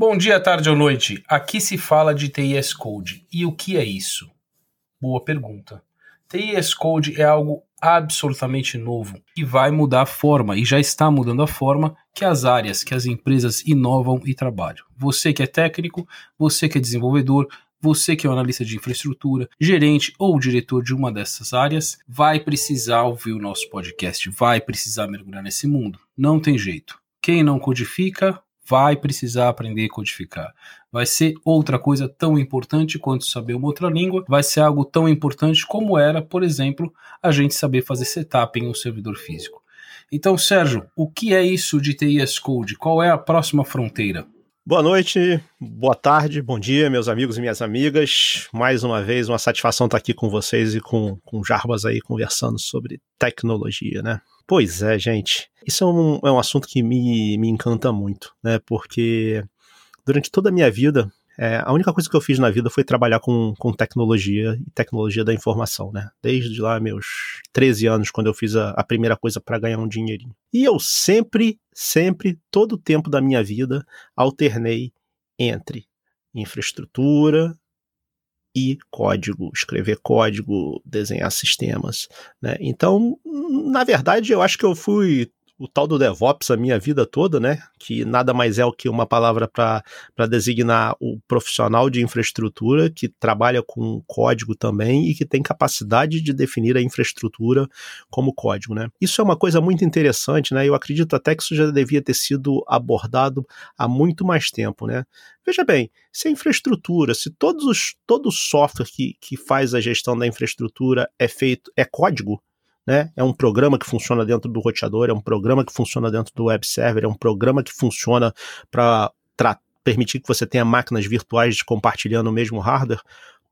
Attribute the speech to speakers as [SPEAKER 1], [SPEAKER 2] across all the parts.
[SPEAKER 1] Bom dia, tarde ou noite. Aqui se fala de TIS Code. E o que é isso? Boa pergunta. TIS Code é algo absolutamente novo e vai mudar a forma e já está mudando a forma que as áreas, que as empresas inovam e trabalham. Você que é técnico, você que é desenvolvedor, você que é um analista de infraestrutura, gerente ou diretor de uma dessas áreas, vai precisar ouvir o nosso podcast, vai precisar mergulhar nesse mundo. Não tem jeito. Quem não codifica, vai precisar aprender a codificar. Vai ser outra coisa tão importante quanto saber uma outra língua, vai ser algo tão importante como era, por exemplo, a gente saber fazer setup em um servidor físico. Então, Sérgio, o que é isso de TIS Code? Qual é a próxima fronteira?
[SPEAKER 2] Boa noite, boa tarde, bom dia, meus amigos e minhas amigas. Mais uma vez, uma satisfação estar aqui com vocês e com, com Jarbas aí conversando sobre tecnologia, né? Pois é, gente. Isso é um, é um assunto que me, me encanta muito, né? Porque durante toda a minha vida, é, a única coisa que eu fiz na vida foi trabalhar com, com tecnologia e tecnologia da informação, né? Desde lá meus 13 anos, quando eu fiz a, a primeira coisa para ganhar um dinheirinho. E eu sempre, sempre, todo o tempo da minha vida, alternei entre infraestrutura, e código, escrever código, desenhar sistemas. Né? Então, na verdade, eu acho que eu fui o tal do DevOps a minha vida toda, né? Que nada mais é o que uma palavra para designar o profissional de infraestrutura que trabalha com código também e que tem capacidade de definir a infraestrutura como código, né? Isso é uma coisa muito interessante, né? Eu acredito até que isso já devia ter sido abordado há muito mais tempo, né? Veja bem, se a infraestrutura, se todos os, todo o software que, que faz a gestão da infraestrutura é feito, é código, né? É um programa que funciona dentro do roteador, é um programa que funciona dentro do web server, é um programa que funciona para permitir que você tenha máquinas virtuais compartilhando o mesmo hardware.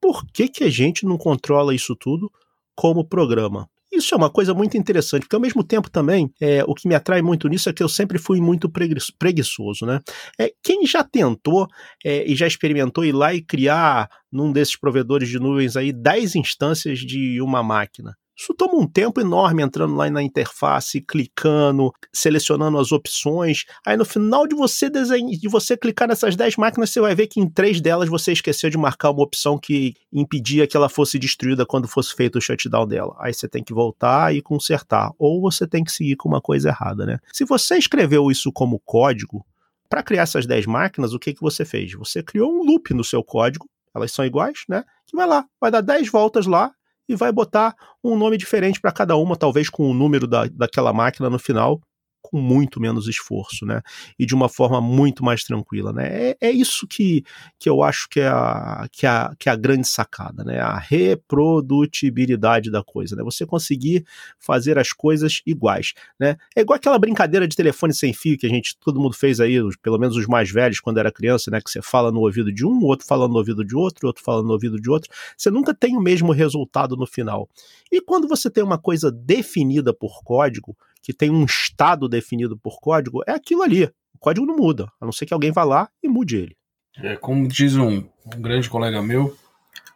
[SPEAKER 2] Por que, que a gente não controla isso tudo como programa? Isso é uma coisa muito interessante, porque ao mesmo tempo também, é, o que me atrai muito nisso é que eu sempre fui muito preguiçoso, né? É, quem já tentou é, e já experimentou ir lá e criar num desses provedores de nuvens aí 10 instâncias de uma máquina? Isso toma um tempo enorme entrando lá na interface, clicando, selecionando as opções. Aí no final de você desenhar, de você clicar nessas 10 máquinas, você vai ver que em três delas você esqueceu de marcar uma opção que impedia que ela fosse destruída quando fosse feito o shutdown dela. Aí você tem que voltar e consertar, ou você tem que seguir com uma coisa errada, né? Se você escreveu isso como código, para criar essas 10 máquinas, o que, que você fez? Você criou um loop no seu código, elas são iguais, né? Que vai lá, vai dar 10 voltas lá e vai botar um nome diferente para cada uma, talvez com o número da, daquela máquina no final, com muito menos esforço, né? E de uma forma muito mais tranquila, né? É, é isso que, que eu acho que é, a, que, é a, que é a grande sacada, né? A reprodutibilidade da coisa, né? Você conseguir fazer as coisas iguais, né? É igual aquela brincadeira de telefone sem fio que a gente, todo mundo fez aí, pelo menos os mais velhos, quando era criança, né? Que você fala no ouvido de um, outro fala no ouvido de outro, outro fala no ouvido de outro. Você nunca tem o mesmo resultado no final. E quando você tem uma coisa definida por código, que tem um estado definido por código, é aquilo ali. O código não muda, a não ser que alguém vá lá e mude ele.
[SPEAKER 1] É, como diz um, um grande colega meu,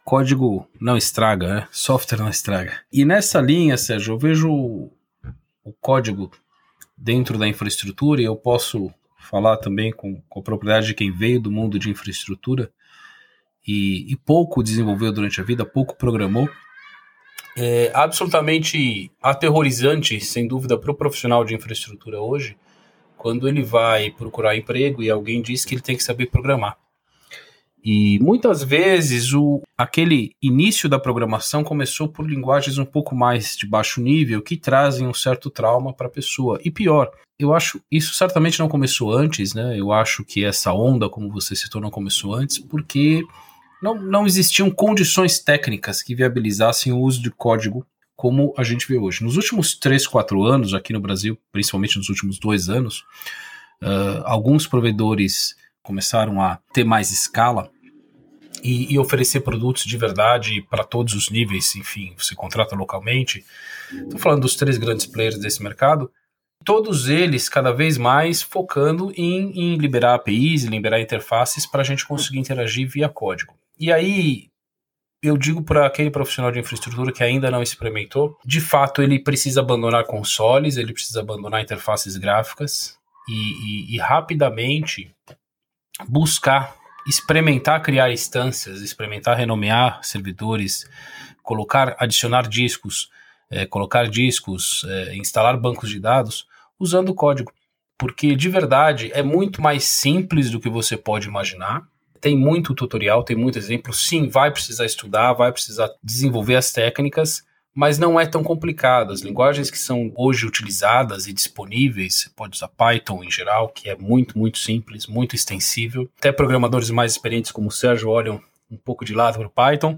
[SPEAKER 1] código não estraga, né? software não estraga. E nessa linha, Sérgio, eu vejo o código dentro da infraestrutura e eu posso falar também com, com a propriedade de quem veio do mundo de infraestrutura e, e pouco desenvolveu durante a vida, pouco programou é absolutamente aterrorizante, sem dúvida, para o profissional de infraestrutura hoje, quando ele vai procurar emprego e alguém diz que ele tem que saber programar. E muitas vezes o, aquele início da programação começou por linguagens um pouco mais de baixo nível que trazem um certo trauma para a pessoa. E pior, eu acho isso certamente não começou antes, né? Eu acho que essa onda, como você citou, não começou antes, porque não, não existiam condições técnicas que viabilizassem o uso de código como a gente vê hoje. Nos últimos 3, 4 anos, aqui no Brasil, principalmente nos últimos dois anos, uh, alguns provedores começaram a ter mais escala e, e oferecer produtos de verdade para todos os níveis, enfim, você contrata localmente. Estou falando dos três grandes players desse mercado, todos eles cada vez mais focando em, em liberar APIs, liberar interfaces para a gente conseguir interagir via código. E aí, eu digo para aquele profissional de infraestrutura que ainda não experimentou, de fato ele precisa abandonar consoles, ele precisa abandonar interfaces gráficas e, e, e rapidamente buscar experimentar criar instâncias, experimentar renomear servidores, colocar, adicionar discos, é, colocar discos, é, instalar bancos de dados usando código. Porque de verdade é muito mais simples do que você pode imaginar. Tem muito tutorial, tem muito exemplo. Sim, vai precisar estudar, vai precisar desenvolver as técnicas, mas não é tão complicado. As linguagens que são hoje utilizadas e disponíveis, você pode usar Python em geral, que é muito, muito simples, muito extensível. Até programadores mais experientes como o Sérgio olham um pouco de lado para o Python,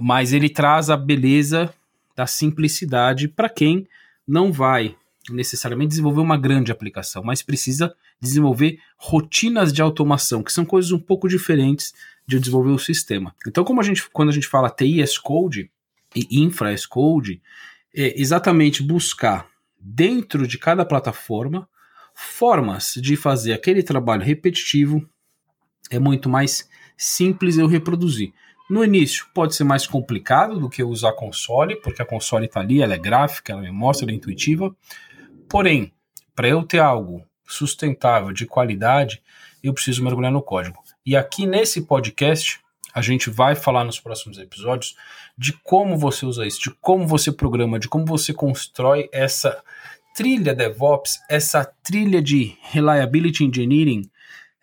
[SPEAKER 1] mas ele traz a beleza da simplicidade para quem não vai necessariamente desenvolver uma grande aplicação, mas precisa desenvolver rotinas de automação, que são coisas um pouco diferentes de desenvolver o sistema. Então, como a gente, quando a gente fala TI as Code, e Infra as Code é exatamente buscar dentro de cada plataforma formas de fazer aquele trabalho repetitivo é muito mais simples eu reproduzir. No início pode ser mais complicado do que usar console, porque a console está ali, ela é gráfica, ela me mostra, ela é intuitiva. Porém, para eu ter algo sustentável, de qualidade, eu preciso mergulhar no código. E aqui nesse podcast, a gente vai falar nos próximos episódios de como você usa isso, de como você programa, de como você constrói essa trilha DevOps, essa trilha de Reliability Engineering,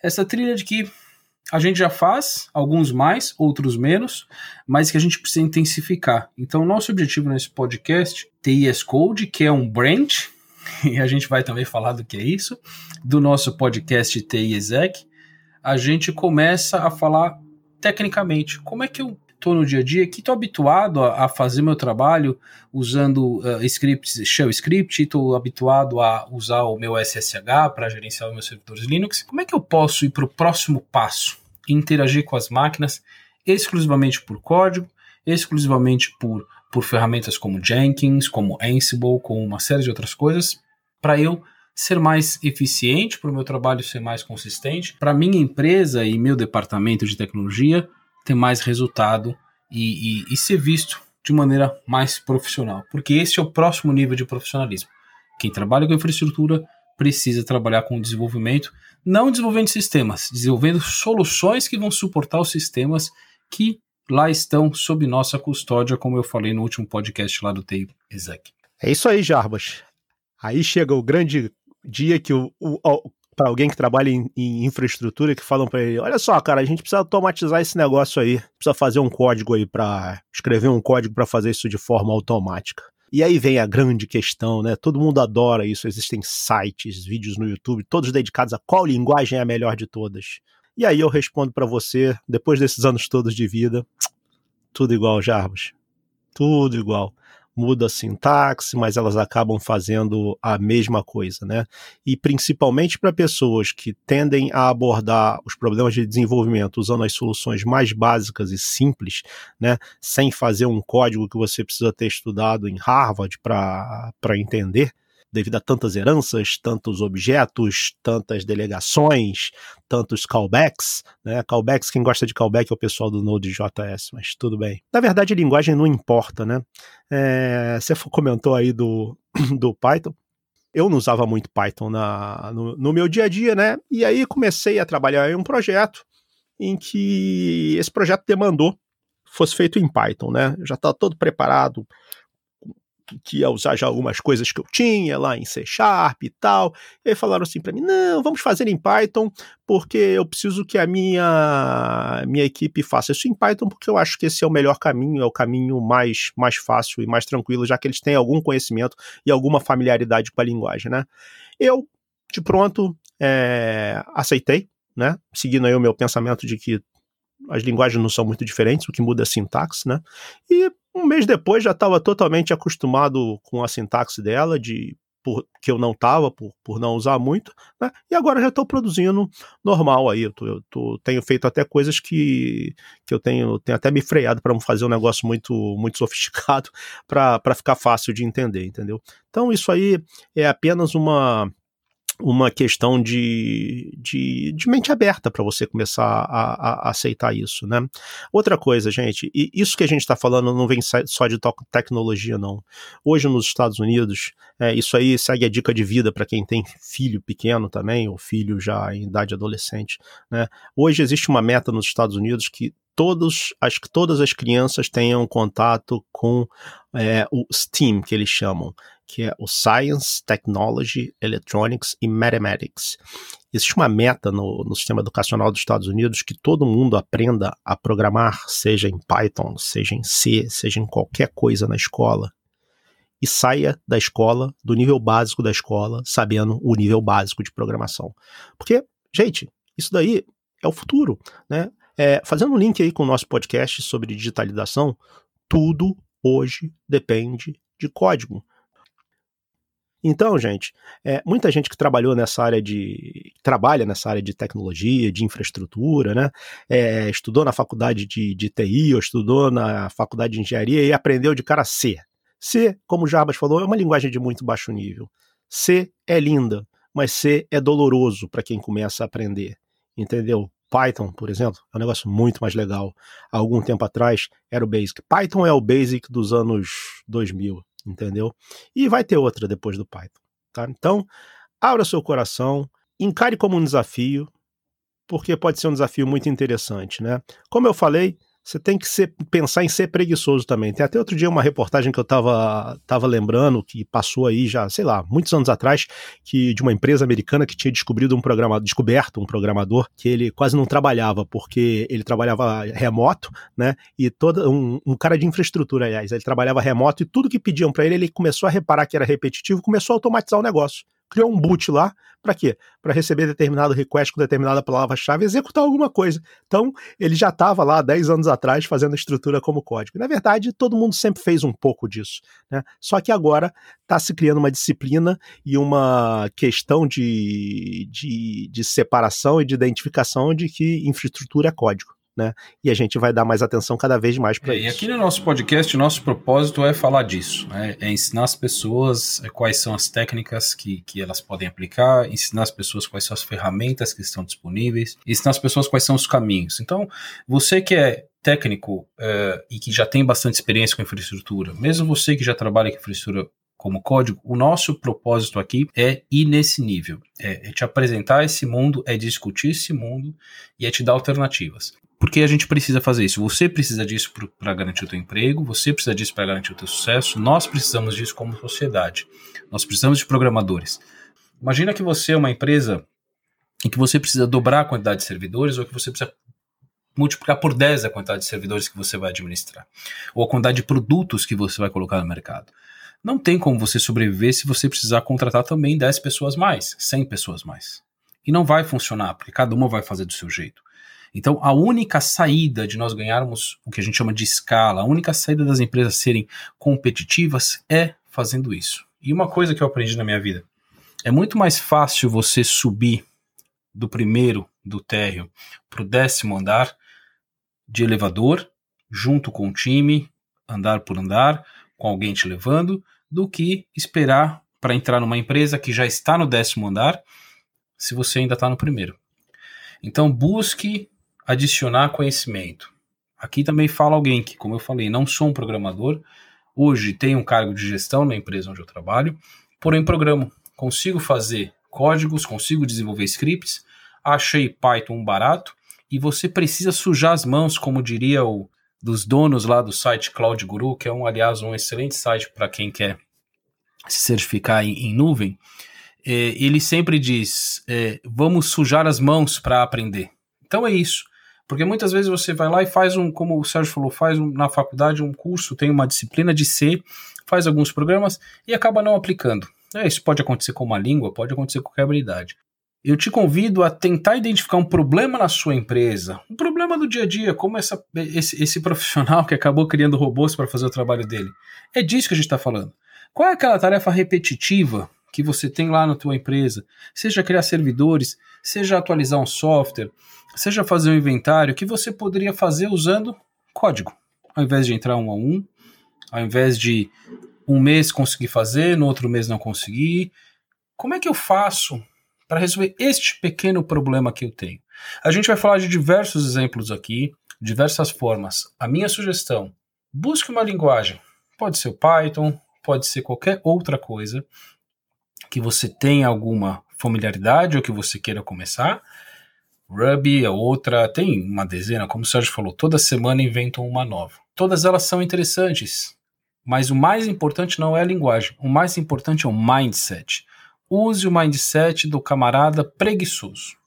[SPEAKER 1] essa trilha de que a gente já faz, alguns mais, outros menos, mas que a gente precisa intensificar. Então, nosso objetivo nesse podcast, TIS Code, que é um branch, e a gente vai também falar do que é isso, do nosso podcast TI Exec, a gente começa a falar tecnicamente como é que eu estou no dia a dia, que estou habituado a, a, fazer meu trabalho usando uh, scripts, shell script, estou habituado a usar o meu SSH para gerenciar os meus servidores Linux. Como é que eu posso ir para o próximo passo? Interagir com as máquinas exclusivamente por código, exclusivamente por, por ferramentas como Jenkins, como Ansible, com uma série de outras coisas, para eu ser mais eficiente, para o meu trabalho ser mais consistente, para minha empresa e meu departamento de tecnologia ter mais resultado e, e, e ser visto de maneira mais profissional, porque esse é o próximo nível de profissionalismo. Quem trabalha com infraestrutura precisa trabalhar com desenvolvimento, não desenvolvendo sistemas, desenvolvendo soluções que vão suportar os sistemas que lá estão sob nossa custódia, como eu falei no último podcast lá do TI Exec.
[SPEAKER 2] É isso aí, Jarbas. Aí chega o grande dia que o, o, para alguém que trabalha em, em infraestrutura que falam para ele: olha só, cara, a gente precisa automatizar esse negócio aí, precisa fazer um código aí para escrever um código para fazer isso de forma automática. E aí vem a grande questão, né? Todo mundo adora isso. Existem sites, vídeos no YouTube, todos dedicados a qual linguagem é a melhor de todas. E aí eu respondo para você, depois desses anos todos de vida, tudo igual, Jarbas. Tudo igual muda a sintaxe, mas elas acabam fazendo a mesma coisa, né? E principalmente para pessoas que tendem a abordar os problemas de desenvolvimento usando as soluções mais básicas e simples, né? Sem fazer um código que você precisa ter estudado em Harvard para entender devido a tantas heranças, tantos objetos, tantas delegações, tantos callbacks, né? Callbacks, quem gosta de callback é o pessoal do Node.js, mas tudo bem. Na verdade, a linguagem não importa, né? É, você comentou aí do, do Python. Eu não usava muito Python na, no, no meu dia a dia, né? E aí comecei a trabalhar em um projeto em que esse projeto demandou fosse feito em Python, né? Já está todo preparado, que ia usar já algumas coisas que eu tinha lá em C Sharp e tal. E falaram assim para mim: não, vamos fazer em Python, porque eu preciso que a minha, minha equipe faça isso em Python, porque eu acho que esse é o melhor caminho, é o caminho mais, mais fácil e mais tranquilo, já que eles têm algum conhecimento e alguma familiaridade com a linguagem, né? Eu, de pronto, é, aceitei, né? Seguindo aí o meu pensamento de que as linguagens não são muito diferentes, o que muda é a sintaxe, né? E um mês depois já estava totalmente acostumado com a sintaxe dela, de por, que eu não estava, por, por não usar muito, né? e agora já estou produzindo normal aí. Eu, tô, eu tô, tenho feito até coisas que, que eu tenho, tenho até me freado para não fazer um negócio muito, muito sofisticado para ficar fácil de entender, entendeu? Então isso aí é apenas uma uma questão de, de, de mente aberta para você começar a, a, aceitar isso, né? Outra coisa, gente, e isso que a gente está falando não vem só de tecnologia, não. Hoje nos Estados Unidos, é, isso aí segue a dica de vida para quem tem filho pequeno também, ou filho já em idade adolescente, né? Hoje existe uma meta nos Estados Unidos que todos, acho que todas as crianças tenham contato com é, o STEAM, que eles chamam, que é o Science, Technology, Electronics e Mathematics. Existe uma meta no, no sistema educacional dos Estados Unidos que todo mundo aprenda a programar, seja em Python, seja em C, seja em qualquer coisa na escola, e saia da escola, do nível básico da escola, sabendo o nível básico de programação. Porque, gente, isso daí é o futuro, né? É, fazendo um link aí com o nosso podcast sobre digitalização, tudo hoje depende de código. Então, gente, é, muita gente que trabalhou nessa área de. trabalha nessa área de tecnologia, de infraestrutura, né? É, estudou na faculdade de, de TI ou estudou na faculdade de engenharia e aprendeu de cara C. C, como o Jarbas falou, é uma linguagem de muito baixo nível. C é linda, mas C é doloroso para quem começa a aprender. Entendeu? Python, por exemplo, é um negócio muito mais legal. Há algum tempo atrás era o Basic. Python é o Basic dos anos 2000 entendeu? E vai ter outra depois do Python, tá? Então, abra seu coração, encare como um desafio, porque pode ser um desafio muito interessante, né? Como eu falei, você tem que ser, pensar em ser preguiçoso também. Tem até outro dia uma reportagem que eu estava tava lembrando, que passou aí já, sei lá, muitos anos atrás, que de uma empresa americana que tinha descobrido um programa, descoberto um programador que ele quase não trabalhava, porque ele trabalhava remoto, né? E todo um, um cara de infraestrutura, aliás, ele trabalhava remoto e tudo que pediam para ele, ele começou a reparar que era repetitivo, começou a automatizar o negócio criou um boot lá, para quê? Para receber determinado request com determinada palavra-chave executar alguma coisa. Então, ele já estava lá 10 anos atrás fazendo a estrutura como código. Na verdade, todo mundo sempre fez um pouco disso. Né? Só que agora está se criando uma disciplina e uma questão de, de, de separação e de identificação de que infraestrutura é código né? E a gente vai dar mais atenção cada vez mais para
[SPEAKER 1] é,
[SPEAKER 2] isso.
[SPEAKER 1] E aqui no nosso podcast, o nosso propósito é falar disso, né? é ensinar as pessoas é, quais são as técnicas que, que elas podem aplicar, ensinar as pessoas quais são as ferramentas que estão disponíveis, ensinar as pessoas quais são os caminhos. Então, você que é técnico é, e que já tem bastante experiência com infraestrutura, mesmo você que já trabalha com infraestrutura como código, o nosso propósito aqui é ir nesse nível, é, é te apresentar esse mundo, é discutir esse mundo e é te dar alternativas. Porque a gente precisa fazer isso. Você precisa disso para garantir o teu emprego, você precisa disso para garantir o teu sucesso, nós precisamos disso como sociedade. Nós precisamos de programadores. Imagina que você é uma empresa em que você precisa dobrar a quantidade de servidores ou que você precisa multiplicar por 10 a quantidade de servidores que você vai administrar, ou a quantidade de produtos que você vai colocar no mercado. Não tem como você sobreviver se você precisar contratar também 10 pessoas mais, 100 pessoas mais. E não vai funcionar, porque cada uma vai fazer do seu jeito. Então, a única saída de nós ganharmos o que a gente chama de escala, a única saída das empresas serem competitivas é fazendo isso. E uma coisa que eu aprendi na minha vida: é muito mais fácil você subir do primeiro do térreo para o décimo andar de elevador, junto com o time, andar por andar, com alguém te levando, do que esperar para entrar numa empresa que já está no décimo andar, se você ainda está no primeiro. Então busque adicionar conhecimento. Aqui também fala alguém que, como eu falei, não sou um programador, hoje tenho um cargo de gestão na empresa onde eu trabalho, porém programo, consigo fazer códigos, consigo desenvolver scripts, achei Python barato e você precisa sujar as mãos, como diria o dos donos lá do site Cloud Guru, que é um, aliás, um excelente site para quem quer se certificar em, em nuvem. É, ele sempre diz: é, vamos sujar as mãos para aprender. Então é isso. Porque muitas vezes você vai lá e faz um, como o Sérgio falou, faz um, na faculdade um curso, tem uma disciplina de C, faz alguns programas e acaba não aplicando. É, isso pode acontecer com uma língua, pode acontecer com qualquer habilidade. Eu te convido a tentar identificar um problema na sua empresa, um problema do dia a dia, como essa, esse, esse profissional que acabou criando robôs para fazer o trabalho dele. É disso que a gente está falando. Qual é aquela tarefa repetitiva que você tem lá na tua empresa? Seja criar servidores, seja atualizar um software, seja fazer um inventário que você poderia fazer usando código, ao invés de entrar um a um, ao invés de um mês conseguir fazer, no outro mês não conseguir. Como é que eu faço para resolver este pequeno problema que eu tenho. A gente vai falar de diversos exemplos aqui, diversas formas. A minha sugestão: busque uma linguagem. Pode ser o Python, pode ser qualquer outra coisa que você tenha alguma familiaridade ou que você queira começar. Ruby é outra, tem uma dezena, como o Sérgio falou, toda semana inventam uma nova. Todas elas são interessantes, mas o mais importante não é a linguagem, o mais importante é o mindset. Use o mindset do camarada preguiçoso.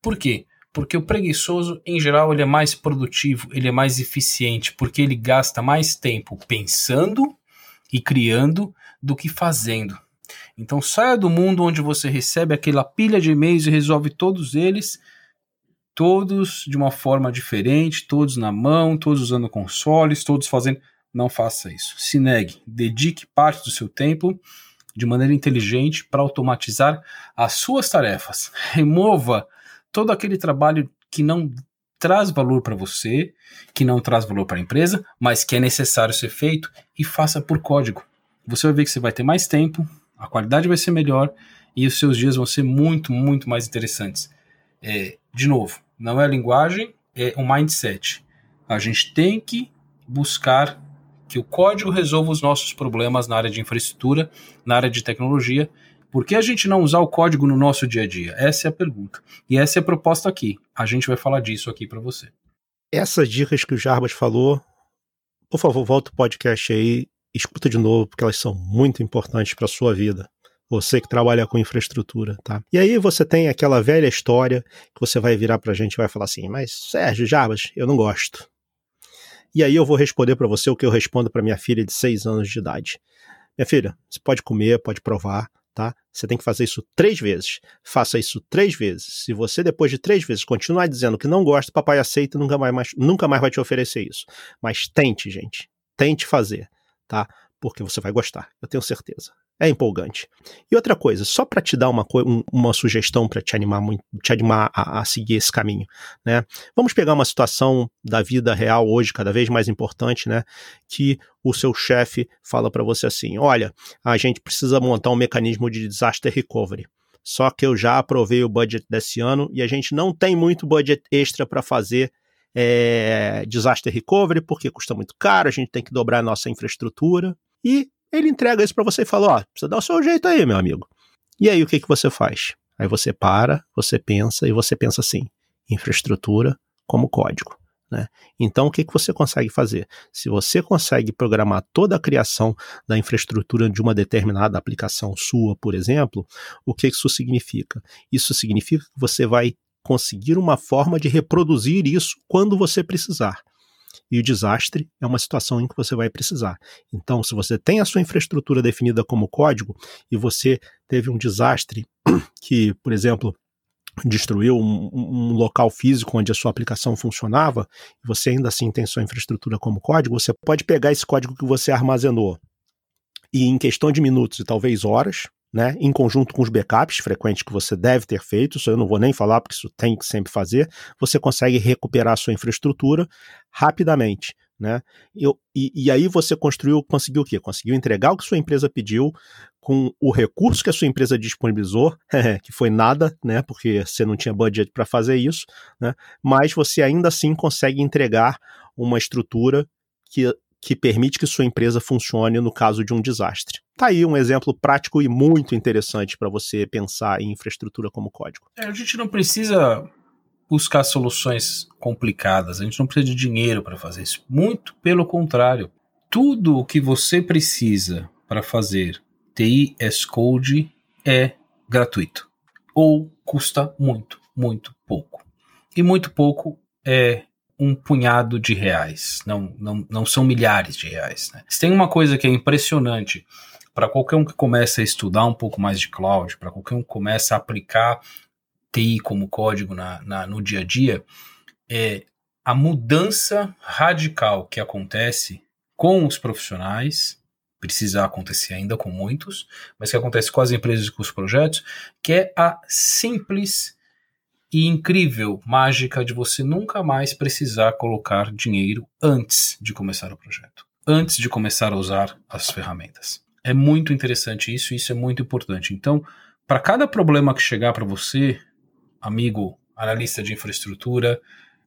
[SPEAKER 1] Por quê? Porque o preguiçoso, em geral, ele é mais produtivo, ele é mais eficiente, porque ele gasta mais tempo pensando e criando do que fazendo. Então saia do mundo onde você recebe aquela pilha de e-mails e resolve todos eles, todos de uma forma diferente, todos na mão, todos usando consoles, todos fazendo. Não faça isso. Se negue, dedique parte do seu tempo de maneira inteligente para automatizar as suas tarefas. Remova todo aquele trabalho que não traz valor para você, que não traz valor para a empresa, mas que é necessário ser feito e faça por código. Você vai ver que você vai ter mais tempo, a qualidade vai ser melhor e os seus dias vão ser muito, muito mais interessantes. É, de novo, não é a linguagem, é o mindset. A gente tem que buscar que o código resolva os nossos problemas na área de infraestrutura, na área de tecnologia por que a gente não usar o código no nosso dia a dia? Essa é a pergunta. E essa é a proposta aqui. A gente vai falar disso aqui para você.
[SPEAKER 2] Essas dicas que o Jarbas falou, por favor, volta o podcast aí, escuta de novo, porque elas são muito importantes para a sua vida. Você que trabalha com infraestrutura, tá? E aí você tem aquela velha história que você vai virar para a gente e vai falar assim: Mas Sérgio, Jarbas, eu não gosto. E aí eu vou responder para você o que eu respondo para minha filha de 6 anos de idade. Minha filha, você pode comer, pode provar, tá? Você tem que fazer isso três vezes. Faça isso três vezes. Se você, depois de três vezes, continuar dizendo que não gosta, papai aceita e nunca mais, nunca mais vai te oferecer isso. Mas tente, gente. Tente fazer, tá? Porque você vai gostar, eu tenho certeza. É empolgante. E outra coisa, só para te dar uma, uma sugestão para te animar muito, te animar a, a, seguir esse caminho, né? Vamos pegar uma situação da vida real hoje, cada vez mais importante, né? Que o seu chefe fala para você assim: olha, a gente precisa montar um mecanismo de disaster recovery. Só que eu já aprovei o budget desse ano e a gente não tem muito budget extra para fazer é, disaster recovery porque custa muito caro, a gente tem que dobrar a nossa infraestrutura. E ele entrega isso para você e fala: ó, precisa dar o seu jeito aí, meu amigo. E aí o que, que você faz? Aí você para, você pensa e você pensa assim: infraestrutura como código. Né? Então, o que, que você consegue fazer? Se você consegue programar toda a criação da infraestrutura de uma determinada aplicação sua, por exemplo, o que isso significa? Isso significa que você vai conseguir uma forma de reproduzir isso quando você precisar. E o desastre é uma situação em que você vai precisar. Então, se você tem a sua infraestrutura definida como código e você teve um desastre que, por exemplo, destruiu um, um, local físico onde a sua aplicação funcionava, e você ainda assim tem sua infraestrutura como código, você pode pegar esse código que você armazenou e em questão de minutos e talvez horas, né, em conjunto com os backups frequentes que você deve ter feito, isso eu não vou nem falar porque isso tem que sempre fazer, você consegue recuperar a sua infraestrutura rapidamente. Né? Eu, e, e aí você construiu, conseguiu o quê? Conseguiu entregar o que sua empresa pediu com o recurso que a sua empresa disponibilizou, que foi nada, né? Porque você não tinha budget para fazer isso, né? Mas você ainda assim consegue entregar uma estrutura que que permite que sua empresa funcione no caso de um desastre. Tá aí um exemplo prático e muito interessante para você pensar em infraestrutura como código.
[SPEAKER 1] É, a gente não precisa buscar soluções complicadas, a gente não precisa de dinheiro para fazer isso. Muito pelo contrário. Tudo o que você precisa para fazer TI as Code é gratuito ou custa muito, muito pouco. E muito pouco é um punhado de reais, não, não, não são milhares de reais. Né? Se tem uma coisa que é impressionante para qualquer um que começa a estudar um pouco mais de cloud, para qualquer um que começa a aplicar TI como código na, na, no dia a dia, é a mudança radical que acontece com os profissionais, precisa acontecer ainda com muitos, mas que acontece com as empresas e com os projetos, que é a simples e incrível mágica de você nunca mais precisar colocar dinheiro antes de começar o projeto, antes de começar a usar as ferramentas. É muito interessante isso, isso é muito importante. Então, para cada problema que chegar para você, amigo analista de infraestrutura,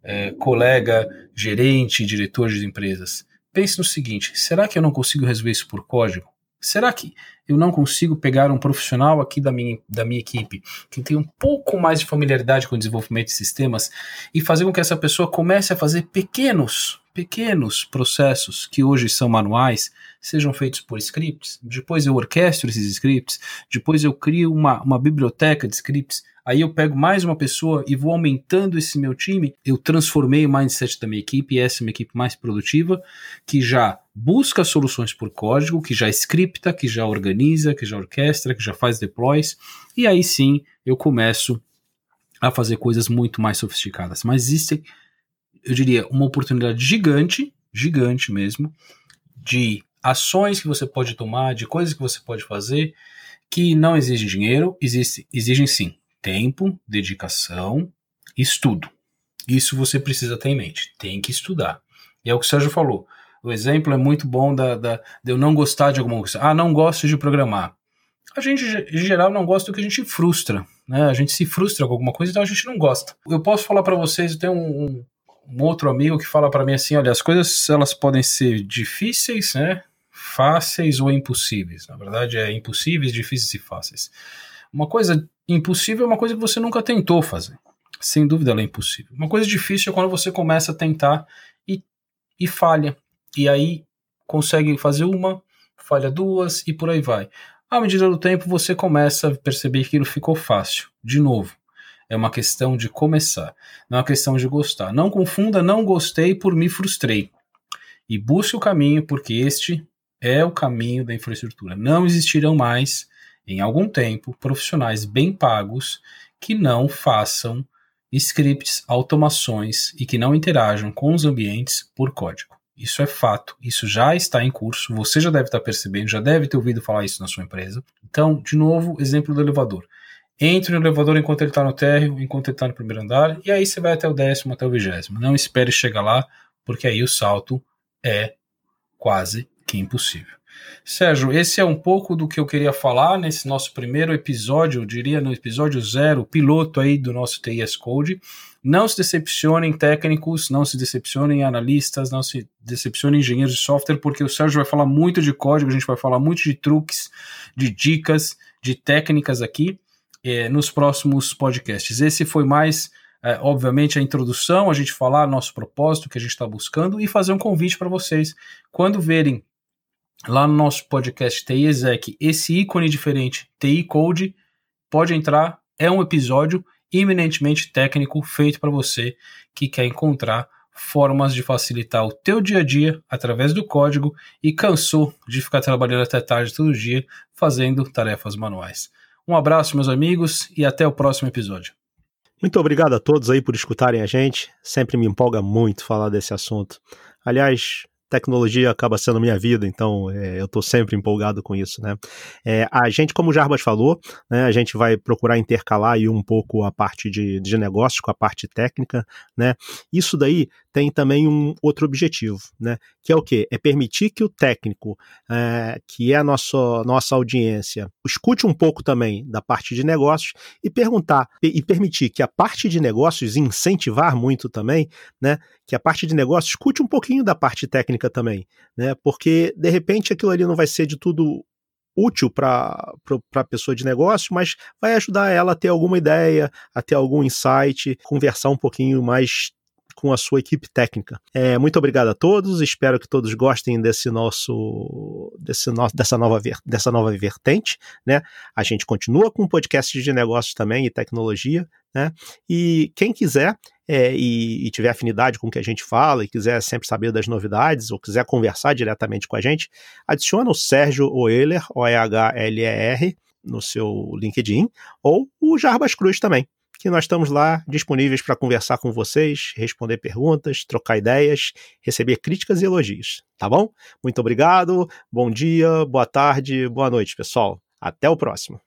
[SPEAKER 1] é, colega, gerente, diretor de empresas, pense no seguinte: será que eu não consigo resolver isso por código? Será que eu não consigo pegar um profissional aqui da minha, da minha equipe que tem um pouco mais de familiaridade com o desenvolvimento de sistemas e fazer com que essa pessoa comece a fazer pequenos, pequenos processos que hoje são manuais, sejam feitos por scripts? Depois eu orquestro esses scripts, depois eu crio uma, uma biblioteca de scripts Aí eu pego mais uma pessoa e vou aumentando esse meu time. Eu transformei o mindset da minha equipe e essa é uma equipe mais produtiva, que já busca soluções por código, que já scripta, que já organiza, que já orquestra, que já faz deploys. E aí sim eu começo a fazer coisas muito mais sofisticadas. Mas existe, eu diria, uma oportunidade gigante, gigante mesmo, de ações que você pode tomar, de coisas que você pode fazer que não exigem dinheiro, existe, exigem sim tempo, dedicação, estudo. Isso você precisa ter em mente. Tem que estudar. E é o que o Sérgio falou. O exemplo é muito bom da, da, de eu não gostar de alguma coisa. Ah, não gosto de programar. A gente, em geral, não gosta do que a gente frustra. Né? A gente se frustra com alguma coisa, então a gente não gosta. Eu posso falar para vocês, eu tenho um, um, outro amigo que fala para mim assim, olha, as coisas elas podem ser difíceis, né? fáceis ou impossíveis. Na verdade, é impossíveis, difíceis e fáceis. Uma coisa impossível é uma coisa que você nunca tentou fazer. Sem dúvida ela é impossível. Uma coisa difícil é quando você começa a tentar e, e falha. E aí consegue fazer uma, falha duas e por aí vai. À medida do tempo você começa a perceber que aquilo ficou fácil. De novo, é uma questão de começar, não é uma questão de gostar. Não confunda não gostei por me frustrei. E busque o caminho, porque este é o caminho da infraestrutura. Não existirão mais em algum tempo, profissionais bem pagos que não façam scripts, automações e que não interajam com os ambientes por código. Isso é fato, isso já está em curso, você já deve estar percebendo, já deve ter ouvido falar isso na sua empresa. Então, de novo, exemplo do elevador. Entre no elevador enquanto ele está no térreo, enquanto ele está no primeiro andar, e aí você vai até o décimo, até o vigésimo. Não espere chegar lá, porque aí o salto é quase que impossível. Sérgio, esse é um pouco do que eu queria falar nesse nosso primeiro episódio, eu diria no episódio zero, piloto aí do nosso TIS Code. Não se decepcionem técnicos, não se decepcionem analistas, não se decepcionem engenheiros de software, porque o Sérgio vai falar muito de código, a gente vai falar muito de truques, de dicas, de técnicas aqui é, nos próximos podcasts. Esse foi mais, é, obviamente, a introdução, a gente falar nosso propósito, que a gente está buscando e fazer um convite para vocês. Quando verem lá no nosso podcast TI Exec, esse ícone diferente, TI Code, pode entrar, é um episódio eminentemente técnico feito para você que quer encontrar formas de facilitar o teu dia a dia através do código e cansou de ficar trabalhando até tarde todo dia fazendo tarefas manuais. Um abraço, meus amigos, e até o próximo episódio.
[SPEAKER 2] Muito obrigado a todos aí por escutarem a gente. Sempre me empolga muito falar desse assunto. Aliás, tecnologia acaba sendo minha vida, então é, eu estou sempre empolgado com isso, né? É, a gente, como o Jarbas falou, né, a gente vai procurar intercalar aí um pouco a parte de, de negócios com a parte técnica, né? Isso daí tem também um outro objetivo, né? Que é o quê? É permitir que o técnico, é, que é a nossa, nossa audiência, escute um pouco também da parte de negócios e perguntar, e, permitir que a parte de negócios, incentivar muito também, né? Que a parte de negócios escute um pouquinho da parte técnica também, né? Porque de repente aquilo ali não vai ser de tudo útil para a pessoa de negócio, mas vai ajudar ela a ter alguma ideia, a ter algum insight, conversar um pouquinho mais com a sua equipe técnica. É, muito obrigado a todos, espero que todos gostem desse nosso, desse no, dessa, nova, dessa nova vertente. Né? A gente continua com podcast de negócios também e tecnologia. Né? E quem quiser é, e, e, tiver afinidade com o que a gente fala e quiser sempre saber das novidades ou quiser conversar diretamente com a gente, adiciona o Sérgio Oehler, O-E-H-L-E-R, no seu LinkedIn, ou o Jarbas Cruz também que nós estamos lá disponíveis para conversar com vocês, responder perguntas, trocar ideias, receber críticas e elogios, tá bom? Muito obrigado, bom dia, boa tarde, boa noite, pessoal. Até o próximo.